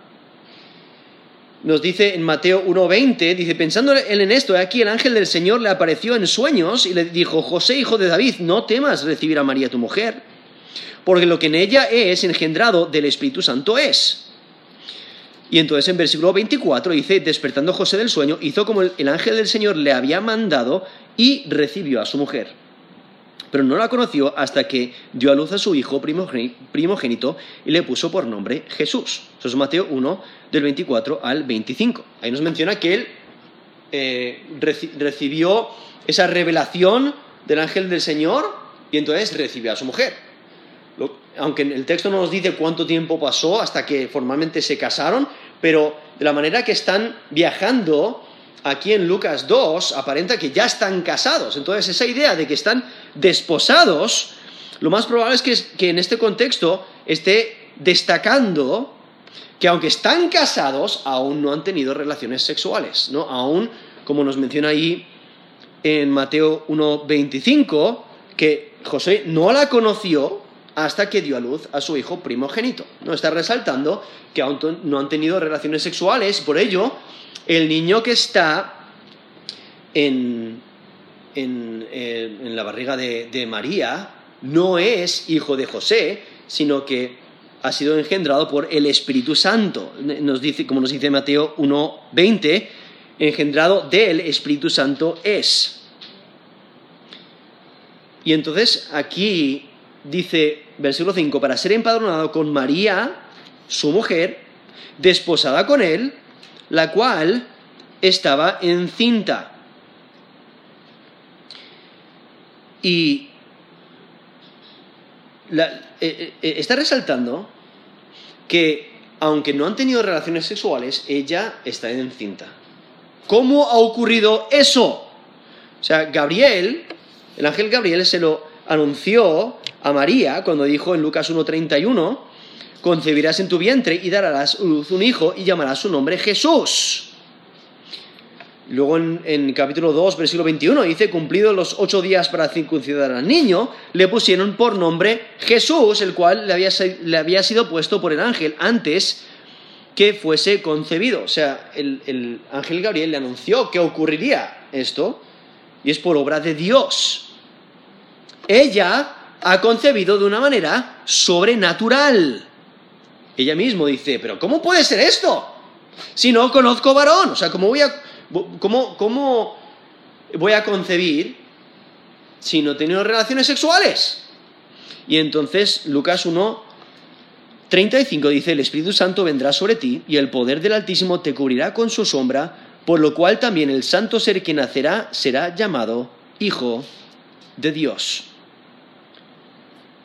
nos dice en Mateo 1.20, dice, pensando él en esto, aquí el ángel del Señor le apareció en sueños y le dijo, José, hijo de David, no temas recibir a María tu mujer, porque lo que en ella es engendrado del Espíritu Santo es. Y entonces en versículo 24 dice, despertando José del sueño, hizo como el ángel del Señor le había mandado y recibió a su mujer. Pero no la conoció hasta que dio a luz a su hijo primogénito y le puso por nombre Jesús. Eso es Mateo 1, del 24 al 25. Ahí nos menciona que él eh, recibió esa revelación del ángel del Señor y entonces recibió a su mujer aunque el texto no nos dice cuánto tiempo pasó hasta que formalmente se casaron, pero de la manera que están viajando aquí en Lucas 2, aparenta que ya están casados. Entonces, esa idea de que están desposados, lo más probable es que, que en este contexto esté destacando que aunque están casados, aún no han tenido relaciones sexuales, ¿no? Aún, como nos menciona ahí en Mateo 1.25, que José no la conoció, hasta que dio a luz a su hijo primogénito. No está resaltando que aún no han tenido relaciones sexuales, por ello, el niño que está en, eh, la barriga de, María no es hijo de José, sino que ha sido engendrado por el Espíritu Santo. Nos dice, como nos dice Mateo 1.20, engendrado del Espíritu Santo es. Y entonces aquí dice, versículo 5, para ser empadronado con María, su mujer, desposada con él, la cual estaba encinta. Y eh, eh, eh, está resaltando que aunque no han tenido relaciones sexuales, ella está encinta. ¿Cómo ha ocurrido eso? O sea, Gabriel, el ángel Gabriel se lo anunció a María cuando dijo en Lucas 1.31, concebirás en tu vientre y darás luz un hijo y llamarás su nombre Jesús. Luego en, capítulo 2, versículo 21, dice, cumplidos los ocho días para circuncidar al niño, le pusieron por nombre Jesús, el cual le había, le había sido puesto por el ángel antes que fuese concebido. O sea, el, el ángel Gabriel le anunció que ocurriría esto, y es por obra de Dios. Ella ha concebido de una manera sobrenatural. Ella mismo dice, pero ¿cómo puede ser esto? Si no conozco varón, o sea, ¿cómo voy a, cómo, voy a concebir si no he tenido relaciones sexuales? Y entonces Lucas 1, 35 dice, el Espíritu Santo vendrá sobre ti y el poder del Altísimo te cubrirá con su sombra, por lo cual también el santo ser que nacerá será llamado Hijo de Dios.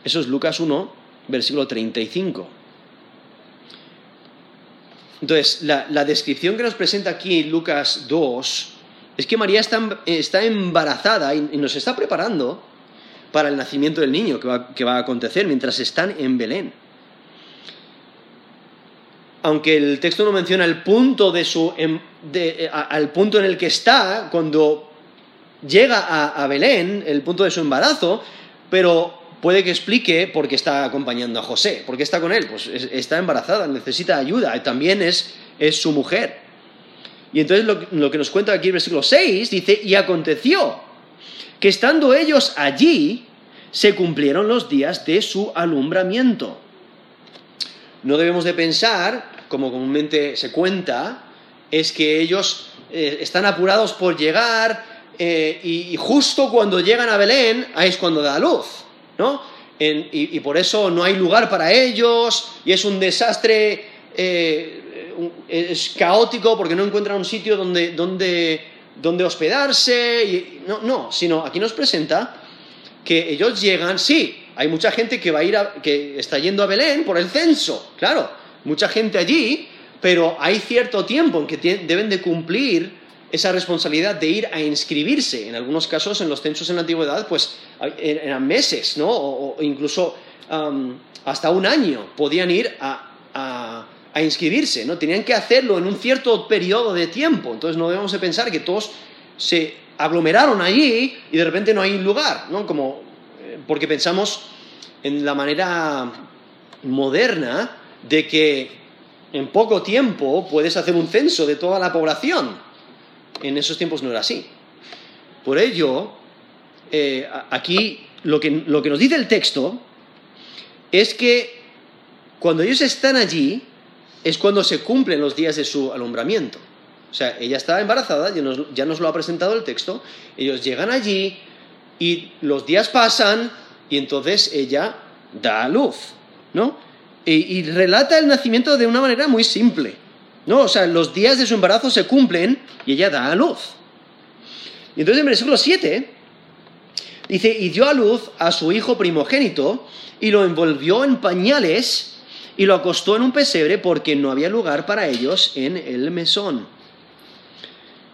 Eso es Lucas 1, versículo 35. Entonces, la, descripción que nos presenta aquí Lucas 2 es que María está, embarazada y, nos está preparando para el nacimiento del niño que va, a acontecer mientras están en Belén. Aunque el texto no menciona el punto, de su, em, al punto en el que está cuando llega a Belén, el punto de su embarazo, pero puede que explique por qué está acompañando a José, por qué está con él, pues está embarazada, necesita ayuda, también es, es su mujer. Y entonces lo, que nos cuenta aquí el versículo 6 dice, y aconteció que estando ellos allí, se cumplieron los días de su alumbramiento. No debemos de pensar, como comúnmente se cuenta, es que ellos eh, están apurados por llegar eh, y, justo cuando llegan a Belén, ahí es cuando da luz, ¿no? y, por eso no hay lugar para ellos y es un desastre, eh, es caótico porque no encuentran un sitio donde, donde, donde hospedarse. No, no, sino aquí nos presenta que ellos llegan, sí, hay mucha gente que va a ir que está yendo a Belén por el censo, claro, mucha gente allí, pero hay cierto tiempo en que deben de cumplir esa responsabilidad de ir a inscribirse. En algunos casos, en los censos en la antigüedad, pues er-, eran meses, ¿no? O, incluso hasta un año podían ir a, a, inscribirse, ¿no? Tenían que hacerlo en un cierto periodo de tiempo. Entonces no debemos de pensar que todos se aglomeraron allí y de repente no hay lugar, ¿no? Como, eh, porque pensamos en la manera moderna de que en poco tiempo puedes hacer un censo de toda la población. En esos tiempos no era así. Por ello, eh, aquí lo que, nos dice el texto es que cuando ellos están allí es cuando se cumplen los días de su alumbramiento. O sea, ella estaba embarazada, ya nos, ya nos lo ha presentado el texto, ellos llegan allí y los días pasan y entonces ella da a luz, ¿no? y, relata el nacimiento de una manera muy simple. ¿No? O sea, los días de su embarazo se cumplen y ella da a luz. Y entonces en versículo 7 dice, y dio a luz a su hijo primogénito y lo envolvió en pañales y lo acostó en un pesebre porque no había lugar para ellos en el mesón.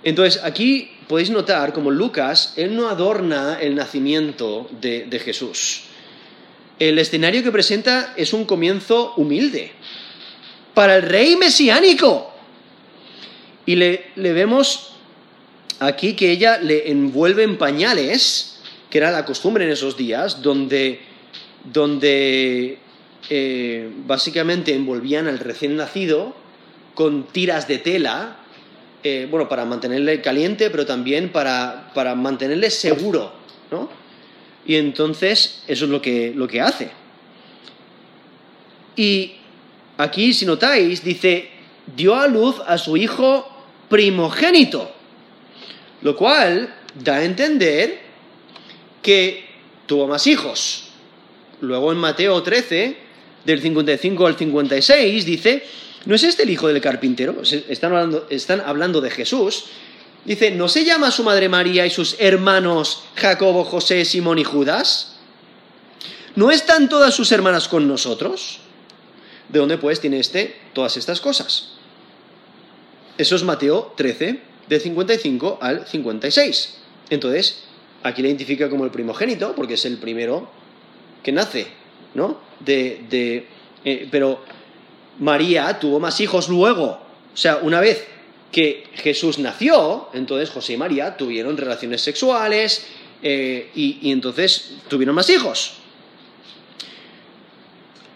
Entonces aquí podéis notar como Lucas, él no adorna el nacimiento de Jesús el escenario que presenta es un comienzo humilde para el rey mesiánico. Y le, vemos aquí que ella le envuelve en pañales, que era la costumbre en esos días, donde, donde eh, básicamente envolvían al recién nacido con tiras de tela, eh, bueno, para mantenerle caliente, pero también para, para mantenerle seguro, ¿no? Y entonces eso es lo que, lo que hace. Y aquí, si notáis, dice, dio a luz a su hijo primogénito, lo cual da a entender que tuvo más hijos. Luego en Mateo 13, del 55 al 56, dice, ¿no es este el hijo del carpintero? Están hablando, están hablando de Jesús. Dice, ¿no se llama su madre María y sus hermanos Jacobo, José, Simón y Judas? ¿No están todas sus hermanas con nosotros? ¿De dónde pues tiene este todas estas cosas? Eso es Mateo 13, de 55 al 56. Entonces, aquí le identifica como el primogénito, porque es el primero que nace, ¿no? De, eh, pero María tuvo más hijos luego. O sea, una vez que Jesús nació, entonces José y María tuvieron relaciones sexuales eh, y, entonces tuvieron más hijos.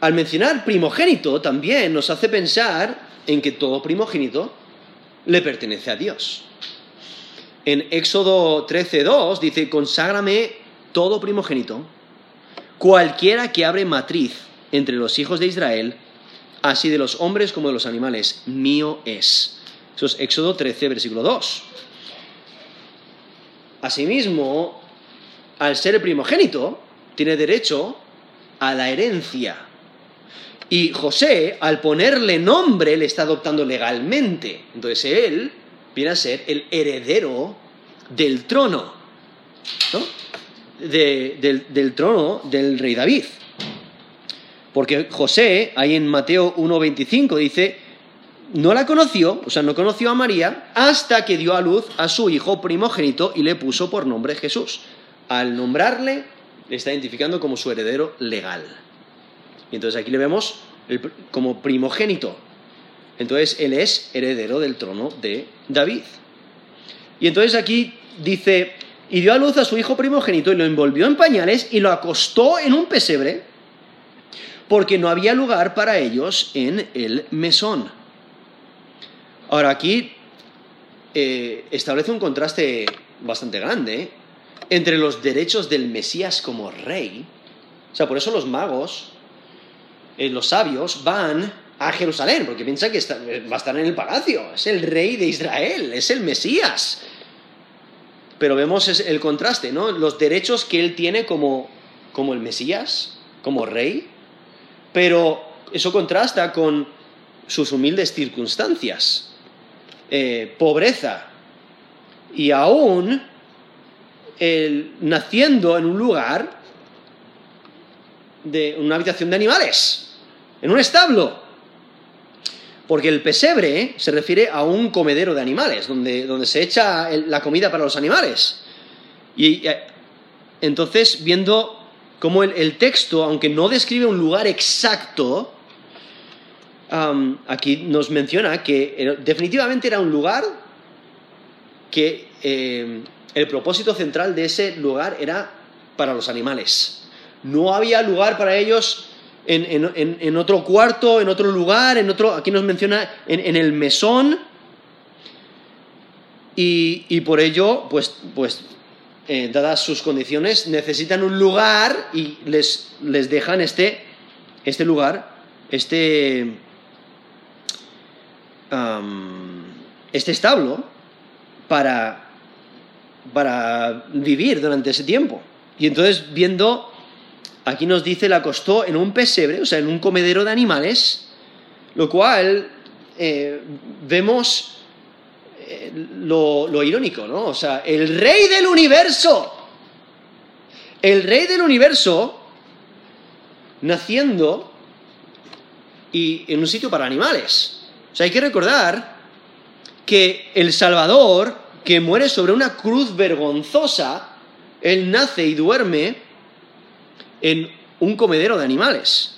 Al mencionar primogénito también nos hace pensar en que todo primogénito le pertenece a Dios. En Éxodo 13.2 dice, conságrame todo primogénito, cualquiera que abre matriz entre los hijos de Israel, así de los hombres como de los animales, mío es. Eso es Éxodo 13, versículo 2. Asimismo, al ser el primogénito, tiene derecho a la herencia. Y José, al ponerle nombre, le está adoptando legalmente. Entonces él viene a ser el heredero del trono, ¿no? del, del, trono del rey David. Porque José, ahí en Mateo 1.25, dice, no la conoció, o sea, no conoció a María, hasta que dio a luz a su hijo primogénito y le puso por nombre Jesús. Al nombrarle, le está identificando como su heredero legal. Y entonces aquí le vemos como primogénito. Entonces él es heredero del trono de David. Y entonces aquí dice, y dio a luz a su hijo primogénito y lo envolvió en pañales y lo acostó en un pesebre porque no había lugar para ellos en el mesón. Ahora aquí eh, establece un contraste bastante grande, entre los derechos del Mesías como rey. O sea, por eso los magos, eh, los sabios, van a Jerusalén, porque piensan que va a estar en el palacio. Es el rey de Israel, es el Mesías. Pero vemos el contraste, ¿no? Los derechos que él tiene como, como el Mesías, como rey, pero eso contrasta con sus humildes circunstancias, eh, pobreza y aún naciendo en un lugar de una habitación de animales, en un establo. Porque el pesebre se refiere a un comedero de animales, donde, donde se echa la comida para los animales. Y eh, entonces, viendo cómo el, texto, aunque no describe un lugar exacto, aquí nos menciona que definitivamente era un lugar que eh, el propósito central de ese lugar era para los animales. No había lugar para ellos en, otro cuarto, en otro lugar, en otro, aquí nos menciona en, el mesón. Y, por ello, pues, pues eh, dadas sus condiciones, necesitan un lugar y les, les dejan este, este lugar, este, este establo, para, para vivir durante ese tiempo. Y entonces, viendo, aquí nos dice, la acostó en un pesebre, o sea, en un comedero de animales, lo cual eh, vemos eh, lo, lo irónico, ¿no? O sea, el rey del universo, el rey del universo, naciendo y en un sitio para animales. O sea, hay que recordar que el Salvador que muere sobre una cruz vergonzosa, él nace y duerme en un comedero de animales.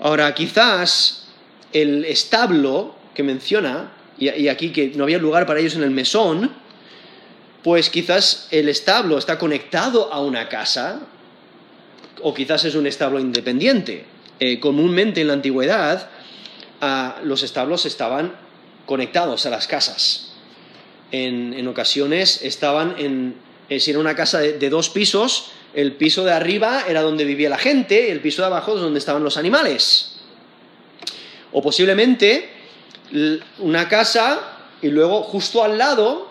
Ahora, quizás el establo que menciona, y aquí que no había lugar para ellos en el mesón, pues quizás el establo está conectado a una casa, o quizás es un establo independiente. Eh, comúnmente en la antigüedad los establos estaban conectados a las casas en, ocasiones estaban en, eh, si era una casa de, dos pisos, el piso de arriba era donde vivía la gente, y el piso de abajo es donde estaban los animales. O posiblemente una casa y luego justo al lado,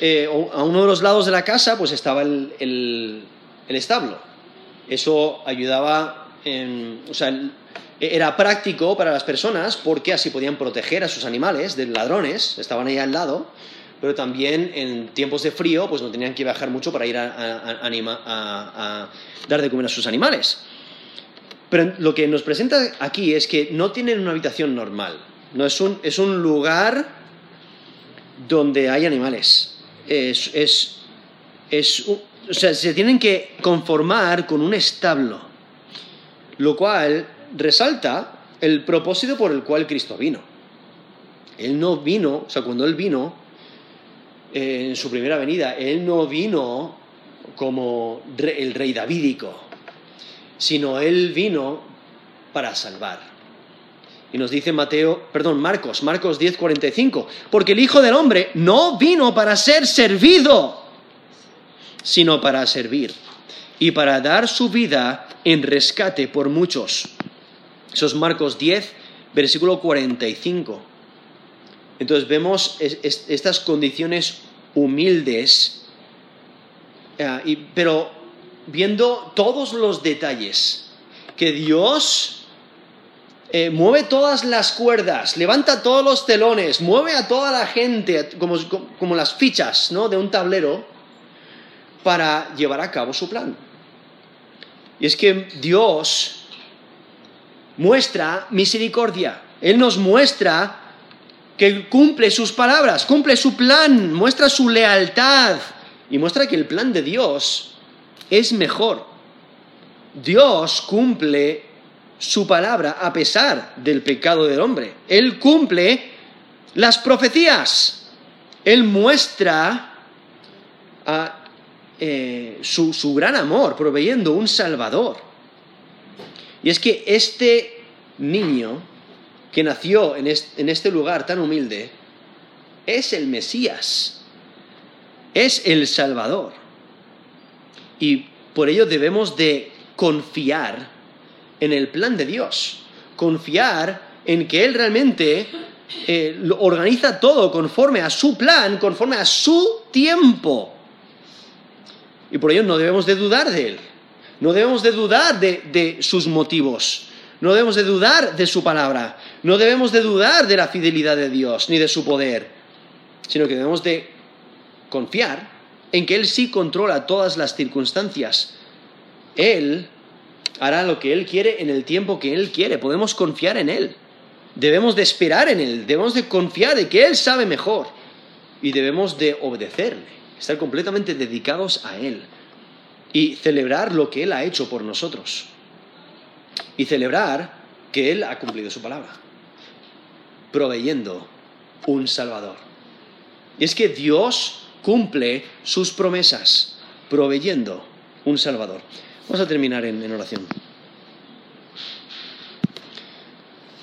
eh, a uno de los lados de la casa, pues estaba el, el establo. Eso ayudaba, en, o sea, era práctico para las personas porque así podían proteger a sus animales de ladrones, estaban ahí al lado, pero también en tiempos de frío pues no tenían que viajar mucho para ir a, dar de comer a sus animales. Pero lo que nos presenta aquí es que no tienen una habitación normal, no es un, es un lugar donde hay animales. Es, es, o sea, se tienen que conformar con un establo, lo cual resalta el propósito por el cual Cristo vino. Él no vino, o sea, cuando Él vino, en su primera venida, Él no vino como el rey davídico, sino Él vino para salvar. Y nos dice Mateo, perdón, Marcos, Marcos 10, 45, porque el Hijo del Hombre no vino para ser servido, sino para servir y para dar su vida en rescate por muchos. Eso es Marcos 10, versículo 45. Entonces vemos estas condiciones humildes, eh, pero viendo todos los detalles, que Dios eh, mueve todas las cuerdas, levanta todos los telones, mueve a toda la gente, como, como las fichas ¿no? de un tablero, para llevar a cabo su plan. Y es que Dios muestra misericordia. Él nos muestra que cumple sus palabras, cumple su plan, muestra su lealtad y muestra que el plan de Dios es mejor. Dios cumple su palabra a pesar del pecado del hombre. Él cumple las profecías. Él muestra eh, su, su gran amor proveyendo un Salvador. Y es que este niño que nació en este lugar tan humilde es el Mesías. es el Salvador. Y por ello debemos de confiar en el plan de Dios, confiar en que Él realmente eh, organiza todo conforme a su plan, conforme a su tiempo. Y por ello no debemos de dudar de Él, no debemos de dudar de sus motivos, no debemos de dudar de su palabra, no debemos de dudar de la fidelidad de Dios ni de su poder, sino que debemos de confiar en que Él sí controla todas las circunstancias. Él hará lo que Él quiere en el tiempo que Él quiere. Podemos confiar en Él. Debemos de esperar en Él. Debemos de confiar en que Él sabe mejor. Y debemos de obedecerle. Estar completamente dedicados a Él. Y celebrar lo que Él ha hecho por nosotros. Y celebrar que Él ha cumplido su palabra. Proveyendo un Salvador. Y es que Dios cumple sus promesas, proveyendo un Salvador. Vamos a terminar en, en oración.